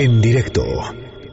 En directo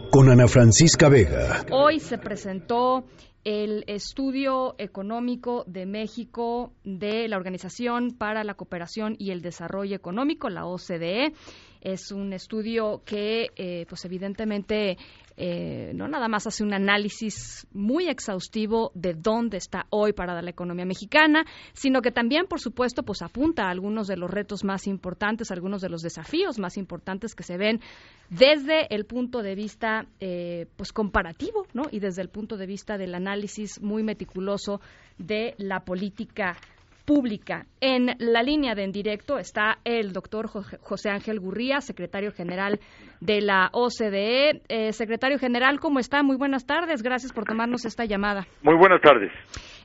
con Ana Francisca Vega. Hoy se presentó el estudio económico de México de la Organización para la Cooperación y el Desarrollo Económico, la OCDE. Es un estudio que, eh, pues evidentemente, eh, no nada más hace un análisis muy exhaustivo de dónde está hoy parada la economía mexicana, sino que también, por supuesto, pues apunta a algunos de los retos más importantes, algunos de los desafíos más importantes que se ven desde el punto de vista, eh, pues comparativo, ¿no? Y desde el punto de vista del análisis muy meticuloso de la política pública. En la línea de en directo está el doctor José Ángel Gurría, secretario general de la OCDE. Eh, secretario general, ¿cómo está? Muy buenas tardes. Gracias por tomarnos esta llamada. Muy buenas tardes.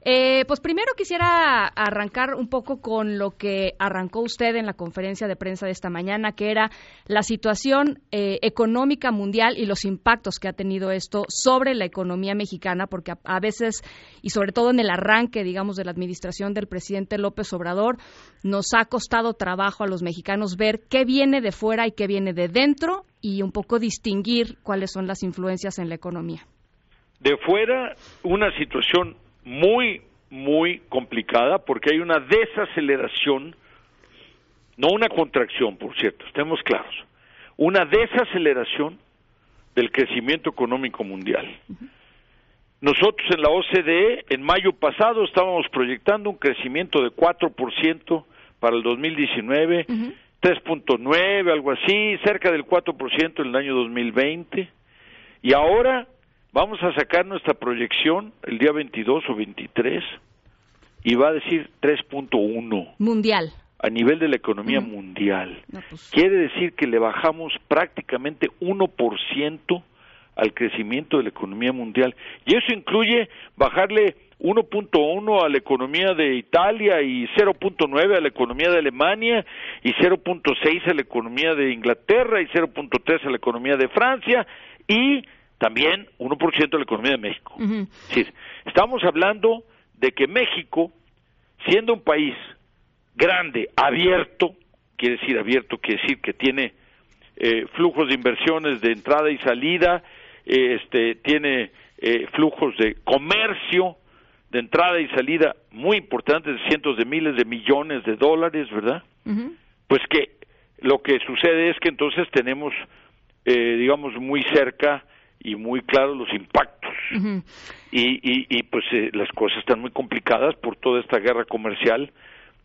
Eh, pues primero quisiera arrancar un poco con lo que arrancó usted en la conferencia de prensa de esta mañana, que era la situación eh, económica mundial y los impactos que ha tenido esto sobre la economía mexicana, porque a, veces, y sobre todo en el arranque, digamos, de la administración del presidente López Obrador, nos ha costado trabajo a los mexicanos ver qué viene de fuera y qué viene de dentro y un poco distinguir cuáles son las influencias en la economía. De fuera, una situación muy, muy complicada porque hay una desaceleración, no una contracción, por cierto, estemos claros, una desaceleración del crecimiento económico mundial. Nosotros en la OCDE, en mayo pasado, estábamos proyectando un crecimiento de 4% para el 2019, 3.9, algo así, cerca del 4% en el año 2020, y ahora Vamos a sacar nuestra proyección el día 22 o 23 y va a decir 3.1. Mundial. A nivel de la economía mundial. Pues. Quiere decir que le bajamos prácticamente 1% al crecimiento de la economía mundial. Y eso incluye bajarle 1.1 a la economía de Italia y 0.9 a la economía de Alemania y 0.6 a la economía de Inglaterra y 0.3 a la economía de Francia y también 1% de la economía de México. estamos hablando de que México, siendo un país grande, abierto, quiere decir abierto, quiere decir que tiene eh, flujos de inversiones de entrada y salida, eh, este, tiene eh, flujos de comercio de entrada y salida muy importantes, de cientos de miles de millones de dólares, ¿verdad? Pues que lo que sucede es que entonces tenemos, digamos, muy cerca y muy claros los impactos. y, y, pues eh, las cosas están muy complicadas por toda esta guerra comercial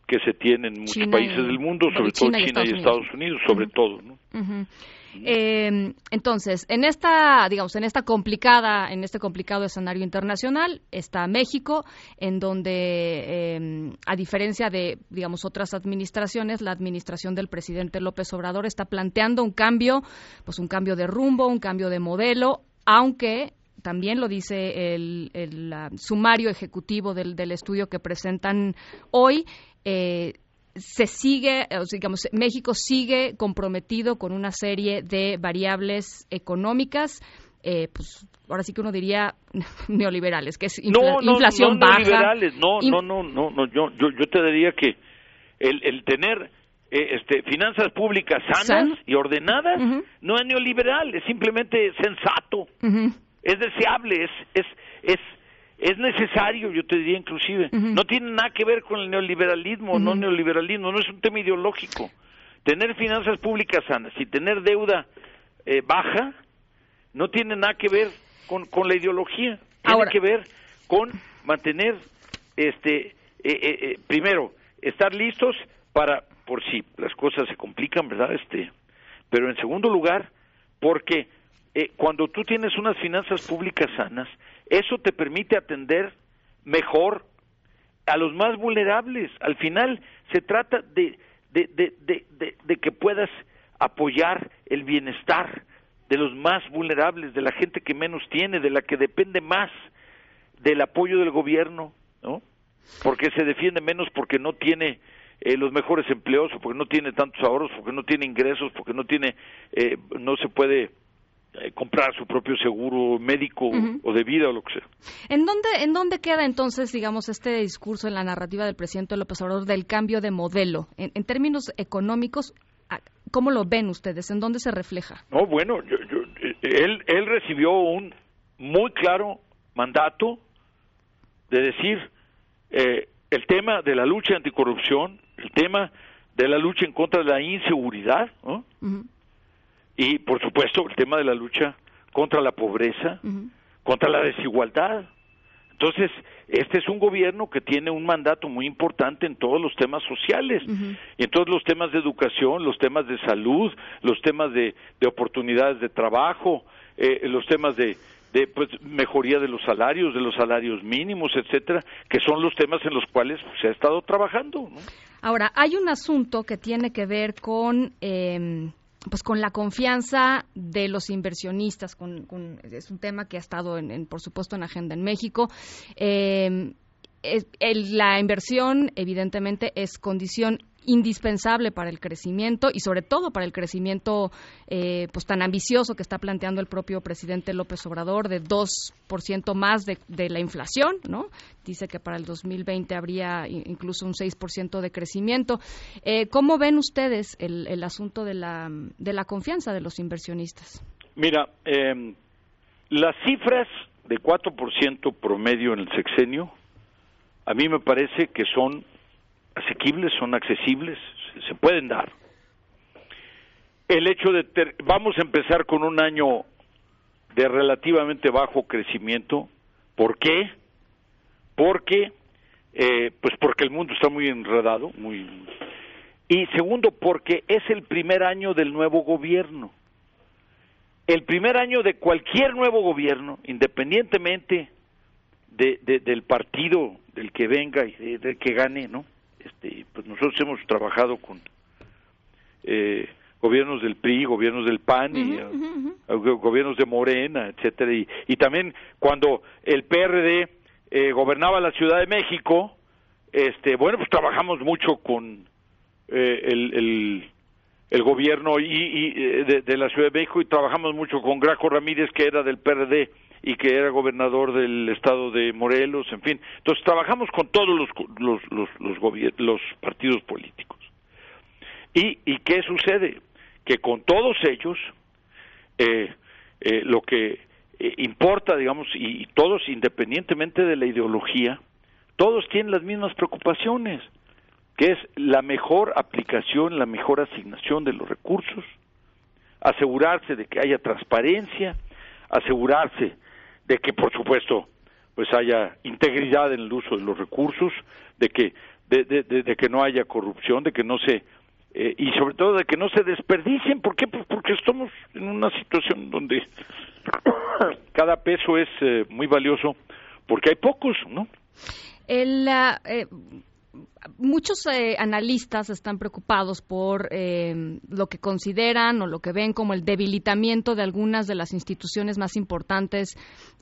que se tiene en muchos países del mundo, sobre todo China y Estados Unidos, sobre todo. ¿no? Eh, entonces, en esta, digamos, en esta complicada, en este complicado escenario internacional está México, en donde, em, a diferencia de, digamos, otras administraciones, la administración del presidente López Obrador está planteando un cambio, pues un cambio de rumbo, un cambio de modelo, aunque también lo dice el, sumario ejecutivo del, del, estudio que presentan hoy. Eh, se sigue, digamos, México sigue comprometido con una serie de variables económicas, eh, pues ahora sí que uno diría neoliberales, que es inflación no, baja. Neoliberales, no, no, no, no, no, yo, yo, yo te diría que el, el tener eh, este, finanzas públicas sanas y ordenadas no es neoliberal, es simplemente sensato, es deseable, es, es, es es necesario, yo te diría inclusive. No tiene nada que ver con el neoliberalismo, no neoliberalismo, no es un tema ideológico. Tener finanzas públicas sanas y tener deuda eh, baja no tiene nada que ver con, con la ideología, tiene que ver con mantener, este, eh, eh, primero, estar listos para, por si las cosas se complican, ¿verdad? Este, pero en segundo lugar, porque cuando tú tienes unas finanzas públicas sanas, eso te permite atender mejor a los más vulnerables. Al final se trata de, de, que puedas apoyar el bienestar de los más vulnerables, de la gente que menos tiene, de la que depende más del apoyo del gobierno, ¿no? Porque se defiende menos porque no tiene eh, los mejores empleos, porque no tiene tantos ahorros, porque no tiene ingresos, porque no tiene, eh, no se puede eh, comprar su propio seguro médico o de vida o lo que sea. ¿En dónde, ¿En dónde queda entonces, digamos, este discurso en la narrativa del presidente López Obrador del cambio de modelo? En, términos económicos, ¿Cómo lo ven ustedes? ¿En dónde se refleja? No, bueno, él, él recibió un muy claro mandato de decir eh, el tema de la lucha anticorrupción, el tema de la lucha en contra de la inseguridad, y por supuesto el tema de la lucha contra la pobreza, contra la desigualdad. Entonces, este es un gobierno que tiene un mandato muy importante en todos los temas sociales, y en todos los temas de educación, los temas de salud, los temas de, oportunidades de trabajo, eh, los temas de, de pues, mejoría de los salarios, de los salarios mínimos, etcétera, que son los temas en los cuales se ha estado trabajando. Ahora, hay un asunto que tiene que ver con eh, pues con la confianza de los inversionistas, con, es un tema que ha estado, en, por supuesto, en agenda en México. Eh, la inversión, evidentemente, es condición indispensable para el crecimiento y sobre todo para el crecimiento eh, pues tan ambicioso que está planteando el propio presidente López Obrador de 2% más de, la inflación, ¿no? Dice que para el 2020 habría incluso un 6% de crecimiento. Eh, ¿Cómo ven ustedes el, el asunto de la, de la confianza de los inversionistas? Mira, em, las cifras de 4% promedio en el sexenio, a mí me parece que son asequibles, son accesibles, se pueden dar. El hecho de vamos a empezar con un año de relativamente bajo crecimiento, ¿por qué? Porque eh, pues porque el mundo está muy enredado, muy y segundo porque es el primer año del nuevo gobierno. El primer año de cualquier nuevo gobierno, independientemente de, del partido del que venga y del que gane, ¿no? Este, pues nosotros hemos trabajado con eh, gobiernos del PRI, gobiernos del PAN y gobiernos de Morena, etcétera, y, también cuando el PRD eh, gobernaba la Ciudad de México, este, bueno, pues trabajamos mucho con eh, el, el, gobierno y, de, de, la Ciudad de México y trabajamos mucho con Graco Ramírez, que era del PRD y que era gobernador del estado de Morelos, en fin. Entonces trabajamos con todos los, los, los, los, partidos políticos. ¿Y, ¿Y qué sucede? Que con todos ellos, eh, eh, lo que eh, importa, digamos, y, todos, independientemente de la ideología, todos tienen las mismas preocupaciones, que es la mejor aplicación, la mejor asignación de los recursos, asegurarse de que haya transparencia, asegurarse de que por supuesto pues haya integridad en el uso de los recursos, de que de, de, que no haya corrupción, de que no se eh, y sobre todo de que no se desperdicien, ¿por qué? Pues porque estamos en una situación donde cada peso es eh, muy valioso porque hay pocos, ¿no? El, eh, muchos eh, analistas están preocupados por eh, lo que consideran o lo que ven como el debilitamiento de algunas de las instituciones más importantes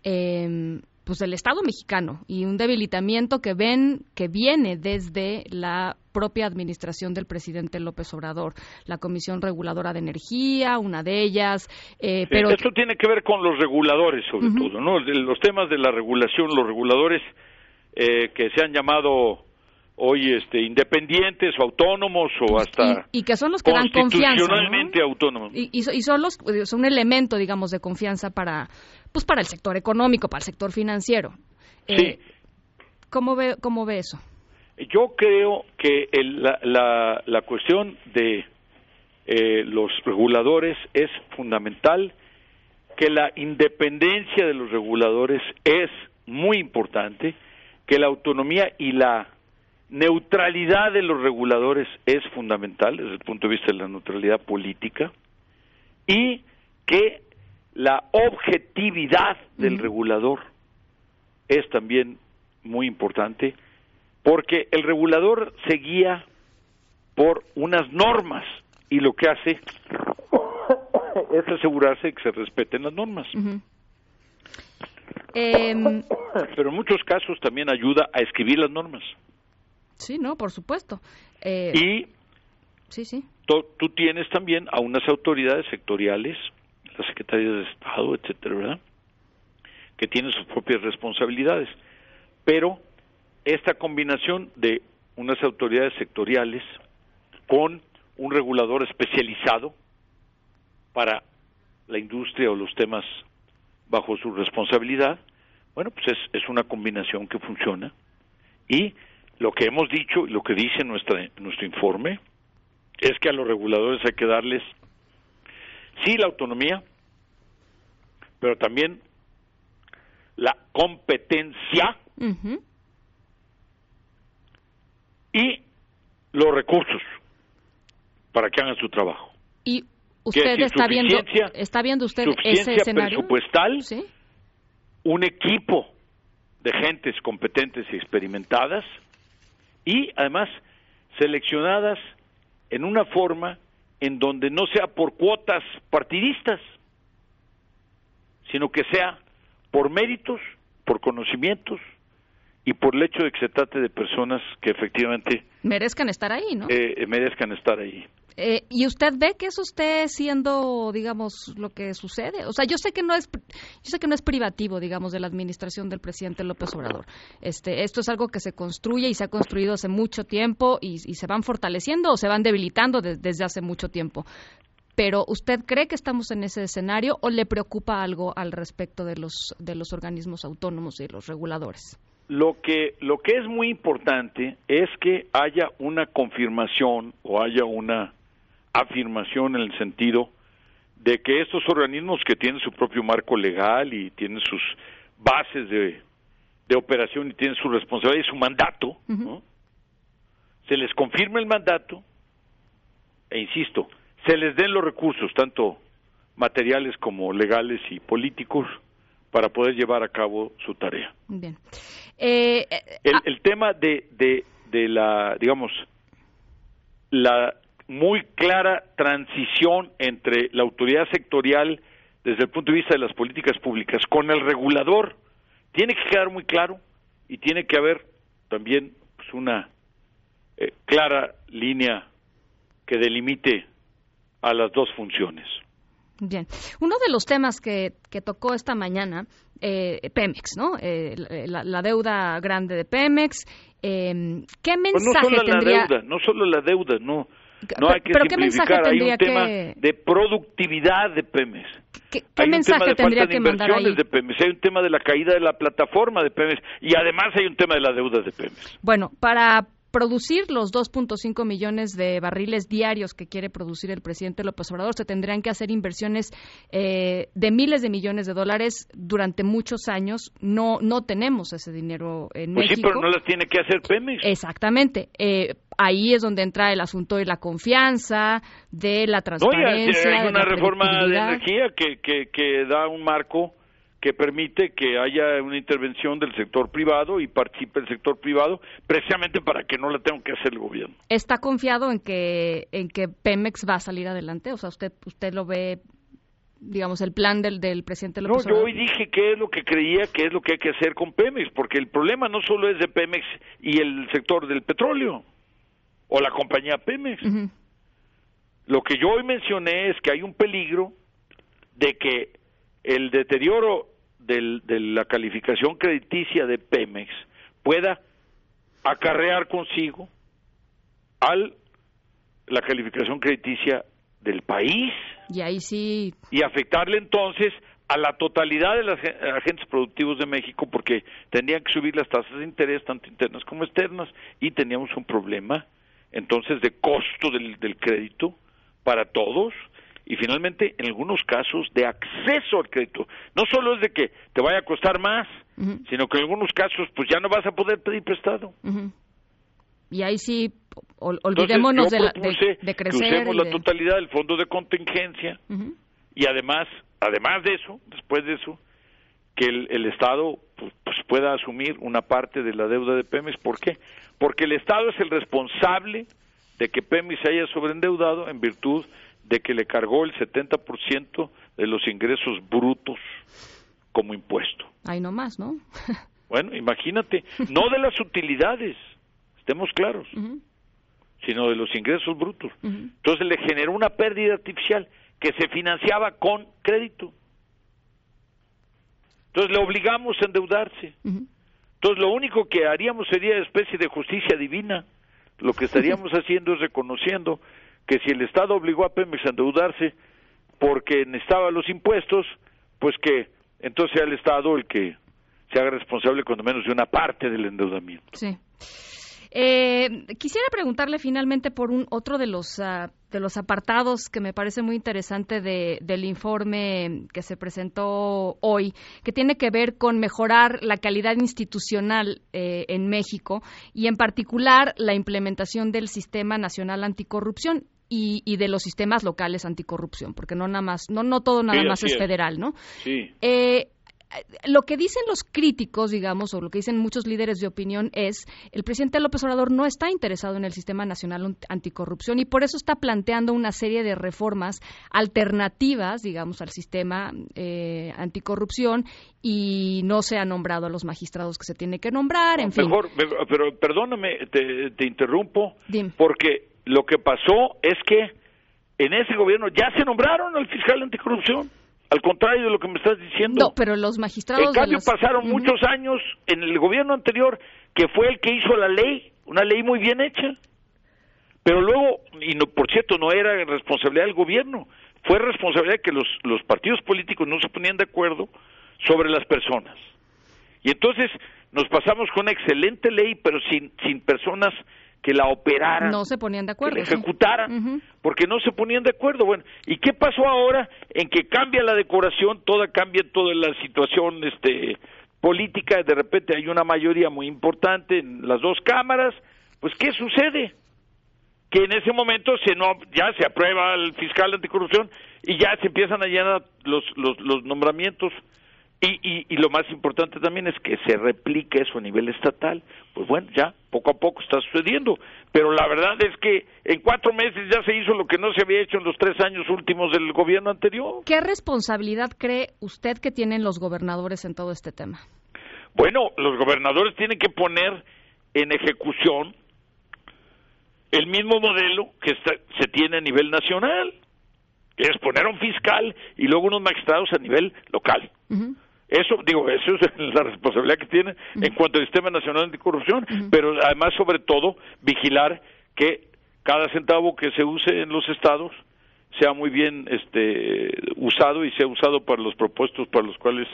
eh, pues del Estado mexicano y un debilitamiento que ven que viene desde la propia administración del presidente López Obrador, la Comisión Reguladora de Energía, una de ellas. pero esto tiene que ver con los reguladores, sobre todo, ¿no? Los temas de la regulación, los reguladores que se han llamado hoy este independientes o autónomos o hasta y, que son los que dan confianza autónomos. Y, son los son un elemento digamos de confianza para pues para el sector económico para el sector financiero. Sí. Eh, cómo ve cómo ve eso yo creo que la, la, la, cuestión de eh, los reguladores es fundamental que la independencia de los reguladores es muy importante que la autonomía y la neutralidad de los reguladores es fundamental desde el punto de vista de la neutralidad política y que la objetividad del regulador es también muy importante porque el regulador se guía por unas normas y lo que hace es asegurarse que se respeten las normas. Em, Pero en muchos casos también ayuda a escribir las normas. Sí, no, por supuesto. Eh, y sí, sí. Tú, tienes también a unas autoridades sectoriales, las secretarías de Estado, etcétera, ¿verdad? Que tienen sus propias responsabilidades. Pero esta combinación de unas autoridades sectoriales con un regulador especializado para la industria o los temas bajo su responsabilidad, bueno, pues es, es una combinación que funciona. Y lo que hemos dicho y lo que dice nuestra, nuestro informe es que a los reguladores hay que darles, sí, la autonomía, pero también la competencia y los recursos para que hagan su trabajo. Y usted está viendo, está viendo usted ese escenario presupuestal, un equipo de gentes competentes y experimentadas y además seleccionadas en una forma en donde no sea por cuotas partidistas, sino que sea por méritos, por conocimientos y por el hecho de que se trate de personas que efectivamente merezcan estar ahí, ¿no? Eh, merezcan estar ahí. Eh, ¿Y usted ve que eso esté siendo, digamos, lo que sucede? O sea, yo sé que no es, yo sé que no es privativo, digamos, de la administración del presidente López Obrador. Este, esto es algo que se construye y se ha construido hace mucho tiempo y, se van fortaleciendo o se van debilitando desde hace mucho tiempo. Pero ¿usted cree que estamos en ese escenario o le preocupa algo al respecto de los de los organismos autónomos y los reguladores? Lo que lo que es muy importante es que haya una confirmación o haya una afirmación en el sentido de que estos organismos que tienen su propio marco legal y tienen sus bases de, de operación y tienen su responsabilidad y su mandato, se les confirme el mandato e insisto, se les den los recursos, tanto materiales como legales y políticos, para poder llevar a cabo su tarea. Bien. Eh, el, ah el, tema de, de, de la, digamos, la muy clara transición entre la autoridad sectorial desde el punto de vista de las políticas públicas con el regulador tiene que quedar muy claro y tiene que haber también pues, una eh, clara línea que delimite a las dos funciones. Bien, uno de los temas que, que tocó esta mañana, eh, Pemex, ¿no? Eh, la, deuda grande de Pemex. Eh, ¿Qué mensaje pues no solo tendría? La deuda, no solo la deuda, no. No hay que ¿Pero qué mensaje tendría hay un tema de productividad de Pemex. ¿Qué, qué mensaje tendría que mandar ahí? de Pemex, hay un tema de la caída de la plataforma de Pemex y además hay un tema de la deuda de Pemex. Bueno, para producir los 2.5 millones de barriles diarios que quiere producir el presidente López Obrador, se tendrían que hacer inversiones eh, de miles de millones de dólares durante muchos años. No, no tenemos ese dinero en pues México. Sí, pero no las tiene que hacer Pemex. Exactamente. Eh, ahí es donde entra el asunto de la confianza, de la transparencia. No, hay una reforma de energía que, que, que da un marco que permite que haya una intervención del sector privado y participe el sector privado precisamente para que no la tenga que hacer el gobierno. ¿Está confiado en que en que Pemex va a salir adelante? O sea, usted usted lo ve digamos el plan del del presidente López No, yo hoy dije qué es lo que creía que es lo que hay que hacer con Pemex, porque el problema no solo es de Pemex y el sector del petróleo o la compañía Pemex. Lo que yo hoy mencioné es que hay un peligro de que el deterioro de la calificación crediticia de Pemex pueda acarrear consigo al la calificación crediticia del país y ahí sí. y afectarle entonces a la totalidad de los agentes productivos de México porque tendrían que subir las tasas de interés tanto internas como externas y teníamos un problema entonces de costo del, del crédito para todos y finalmente en algunos casos de acceso al crédito. No solo es de que te vaya a costar más, sino que en algunos casos pues ya no vas a poder pedir prestado. Y ahí sí, olvidémonos de, la, de, crecer. Que usemos la totalidad del fondo de contingencia y además, además de eso, después de eso, que el, el Estado pues, pues, pueda asumir una parte de la deuda de Pemex. ¿Por qué? Porque el Estado es el responsable de que Pemex se haya sobreendeudado en virtud de que le cargó el 70% de los ingresos brutos como impuesto. Ahí no más, ¿no? bueno, imagínate, no de las utilidades, estemos claros, sino de los ingresos brutos. Entonces le generó una pérdida artificial que se financiaba con crédito. Entonces le obligamos a endeudarse. Entonces lo único que haríamos sería especie de justicia divina. Lo que estaríamos haciendo es reconociendo que si el Estado obligó a Pemex a endeudarse porque necesitaba los impuestos, pues que entonces sea el Estado el que se haga responsable cuando menos de una parte del endeudamiento. Sí. Eh, quisiera preguntarle finalmente por un otro de los uh, de los apartados que me parece muy interesante de, del informe que se presentó hoy, que tiene que ver con mejorar la calidad institucional eh, en México y en particular la implementación del sistema nacional anticorrupción. Y, y, de los sistemas locales anticorrupción, porque no nada más, no, no todo nada más es, es, federal, ¿no? Sí. Eh, lo que dicen los críticos, digamos, o lo que dicen muchos líderes de opinión es el presidente López Obrador no está interesado en el sistema nacional anticorrupción y por eso está planteando una serie de reformas alternativas, digamos, al sistema eh, anticorrupción y no se ha nombrado a los magistrados que se tiene que nombrar, en Mejor, fin. pero perdóname, te, te interrumpo, Dime. porque lo que pasó es que en ese gobierno ya se nombraron al fiscal anticorrupción. Al contrario de lo que me estás diciendo. No, pero los magistrados. En cambio, pasaron uh -huh. muchos años en el gobierno anterior, que fue el que hizo la ley, una ley muy bien hecha. Pero luego, y no, por cierto, no era responsabilidad del gobierno, fue responsabilidad de que los, los partidos políticos no se ponían de acuerdo sobre las personas. Y entonces nos pasamos con una excelente ley, pero sin, sin personas que la operaran, no se ponían de acuerdo, que la ejecutaran, sí. uh -huh. porque no se ponían de acuerdo. Bueno, ¿y qué pasó ahora en que cambia la decoración, toda cambia toda la situación este política, de repente hay una mayoría muy importante en las dos cámaras, pues ¿qué sucede? Que en ese momento se no ya se aprueba el fiscal anticorrupción y ya se empiezan a llenar los los, los nombramientos y, y, y, lo más importante también es que se replique eso a nivel estatal. Pues bueno, ya poco a poco está sucediendo. Pero la verdad es que en cuatro meses ya se hizo lo que no se había hecho en los tres años últimos del gobierno anterior. ¿Qué responsabilidad cree usted que tienen los gobernadores en todo este tema? Bueno, los gobernadores tienen que poner en ejecución el mismo modelo que está, se tiene a nivel nacional, que es poner a un fiscal y luego unos magistrados a nivel local. Uh -huh. Eso, digo, eso es la responsabilidad que tiene uh -huh. en cuanto al Sistema Nacional Anticorrupción, uh -huh. pero además, sobre todo, vigilar que cada centavo que se use en los estados sea muy bien este, usado y sea usado para los propuestos para los cuales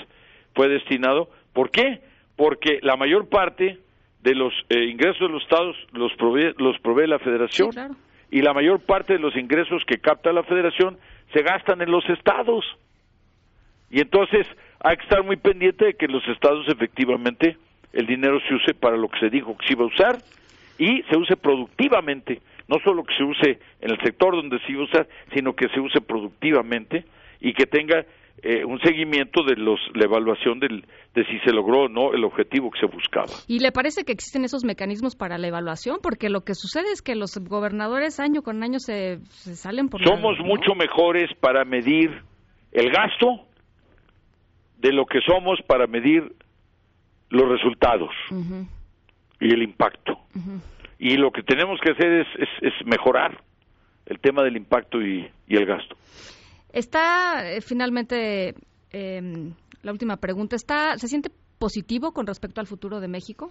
fue destinado. ¿Por qué? Porque la mayor parte de los eh, ingresos de los estados los provee, los provee la federación sí, claro. y la mayor parte de los ingresos que capta la federación se gastan en los estados. Y entonces hay que estar muy pendiente de que los estados efectivamente el dinero se use para lo que se dijo que se iba a usar y se use productivamente, no solo que se use en el sector donde se iba a usar, sino que se use productivamente y que tenga eh, un seguimiento de los la evaluación del, de si se logró o no el objetivo que se buscaba. ¿Y le parece que existen esos mecanismos para la evaluación? Porque lo que sucede es que los gobernadores año con año se, se salen por Somos la, ¿no? mucho mejores para medir el gasto de lo que somos para medir los resultados uh -huh. y el impacto. Uh -huh. Y lo que tenemos que hacer es, es, es mejorar el tema del impacto y, y el gasto. Está eh, finalmente eh, la última pregunta. ¿Está, ¿Se siente positivo con respecto al futuro de México?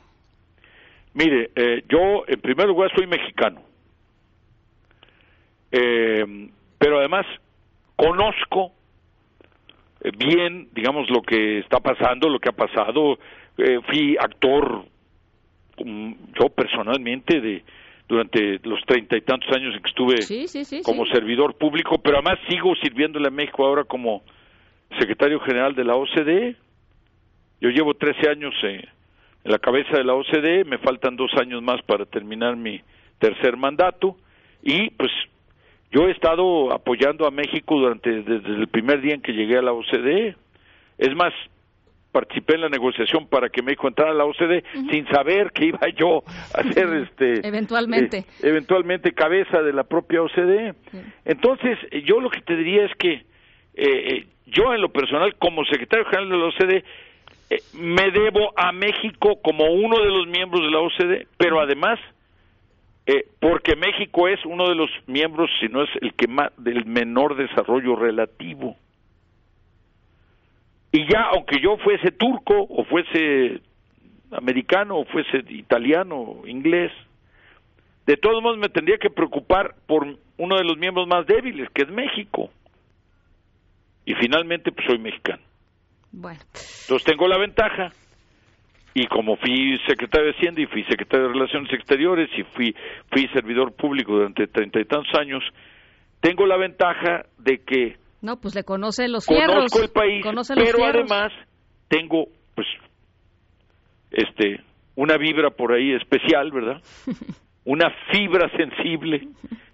Mire, eh, yo en primer lugar soy mexicano, eh, pero además conozco bien, digamos, lo que está pasando, lo que ha pasado. Eh, fui actor, um, yo personalmente, de durante los treinta y tantos años en que estuve sí, sí, sí, como servidor público, pero además sigo sirviéndole a México ahora como secretario general de la OCDE. Yo llevo 13 años eh, en la cabeza de la OCDE, me faltan dos años más para terminar mi tercer mandato y pues yo he estado apoyando a México durante desde el primer día en que llegué a la OCDE. Es más, participé en la negociación para que México entrara a la OCDE uh -huh. sin saber que iba yo a ser este eventualmente eh, eventualmente cabeza de la propia OCDE. Sí. Entonces, yo lo que te diría es que eh, yo en lo personal como secretario general de la OCDE eh, me debo a México como uno de los miembros de la OCDE, pero además eh, porque México es uno de los miembros, si no es el que más del menor desarrollo relativo. Y ya, aunque yo fuese turco, o fuese americano, o fuese italiano, inglés, de todos modos me tendría que preocupar por uno de los miembros más débiles, que es México. Y finalmente, pues soy mexicano. Bueno. Entonces tengo la ventaja. Y como fui secretario de Hacienda y fui secretario de Relaciones Exteriores y fui, fui servidor público durante treinta y tantos años, tengo la ventaja de que no, pues le conoce los fierros. Conozco el país, pero además tengo, pues, este, una vibra por ahí especial, ¿verdad? una fibra sensible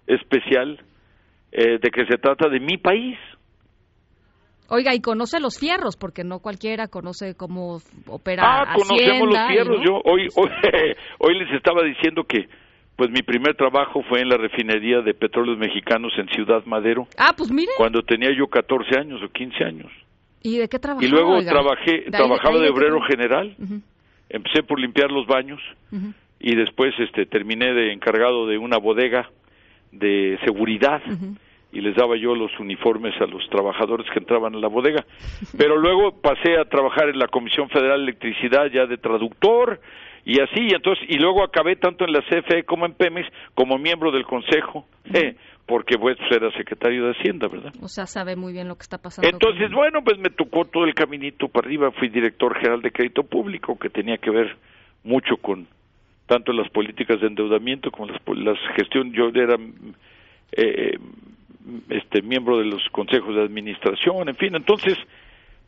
especial eh, de que se trata de mi país. Oiga, y conoce los fierros, porque no cualquiera conoce cómo opera Ah, conocemos los fierros. Yo hoy, hoy, hoy les estaba diciendo que pues mi primer trabajo fue en la refinería de petróleos mexicanos en Ciudad Madero. Ah, pues mire. Cuando tenía yo 14 años o 15 años. ¿Y de qué trabajaba? Y luego trabajé, trabajaba de, obrero general. Empecé por limpiar los baños y después este terminé de encargado de una bodega de seguridad y les daba yo los uniformes a los trabajadores que entraban a la bodega. Pero luego pasé a trabajar en la Comisión Federal de Electricidad ya de traductor y así, y entonces, y luego acabé tanto en la CFE como en Pemex como miembro del Consejo, eh, porque pues era secretario de Hacienda, ¿verdad? O sea, sabe muy bien lo que está pasando. Entonces, bueno, pues me tocó todo el caminito para arriba, fui director general de crédito público, que tenía que ver mucho con tanto las políticas de endeudamiento como las, las gestión, yo era eh, este miembro de los consejos de administración, en fin, entonces,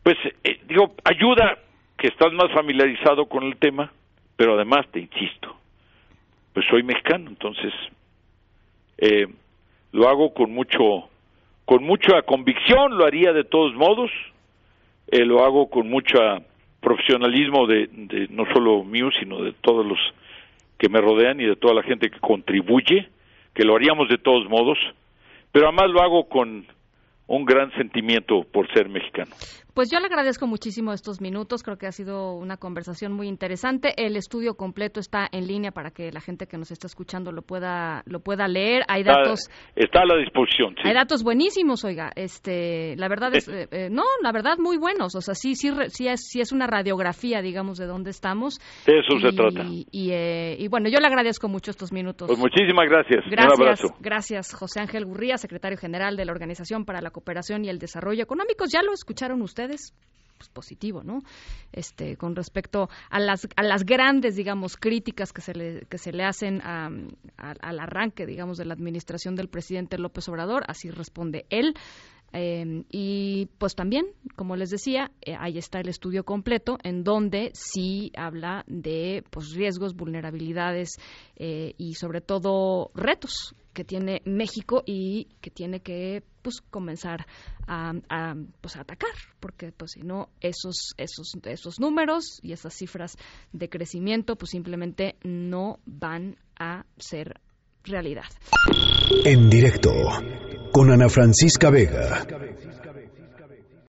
pues eh, digo, ayuda que estás más familiarizado con el tema, pero además te insisto, pues soy mexicano, entonces eh, lo hago con mucho, con mucha convicción, lo haría de todos modos, eh, lo hago con mucho profesionalismo de, de no solo mío, sino de todos los que me rodean y de toda la gente que contribuye, que lo haríamos de todos modos, pero además lo hago con un gran sentimiento por ser mexicano. Pues yo le agradezco muchísimo estos minutos, creo que ha sido una conversación muy interesante. El estudio completo está en línea para que la gente que nos está escuchando lo pueda lo pueda leer. Hay datos está, a la disposición. Hay datos buenísimos, oiga. Este, la verdad es eh, eh, no, la verdad muy buenos. O sea, sí sí sí es, sí es una radiografía, digamos, de dónde estamos. De eso se trata. Y, eh, y, bueno, yo le agradezco mucho estos minutos. Pues muchísimas gracias. Gracias. Un abrazo. Gracias, José Ángel Gurría, secretario general de la Organización para la Cooperación y el Desarrollo Económicos. Ya lo escucharon ustedes pues, positivo, ¿no? Este, con respecto a las, a las grandes, digamos, críticas que se le, que se le hacen al arranque, digamos, de la administración del presidente López Obrador, así responde él. Em, y pues también, como les decía, eh, ahí está el estudio completo en donde sí habla de pues, riesgos, vulnerabilidades eh, y sobre todo retos que tiene México y que tiene que pues comenzar a, pues, a atacar porque pues si no esos esos esos números y esas cifras de crecimiento pues simplemente no van a ser realidad. En directo con Ana Francisca Vega.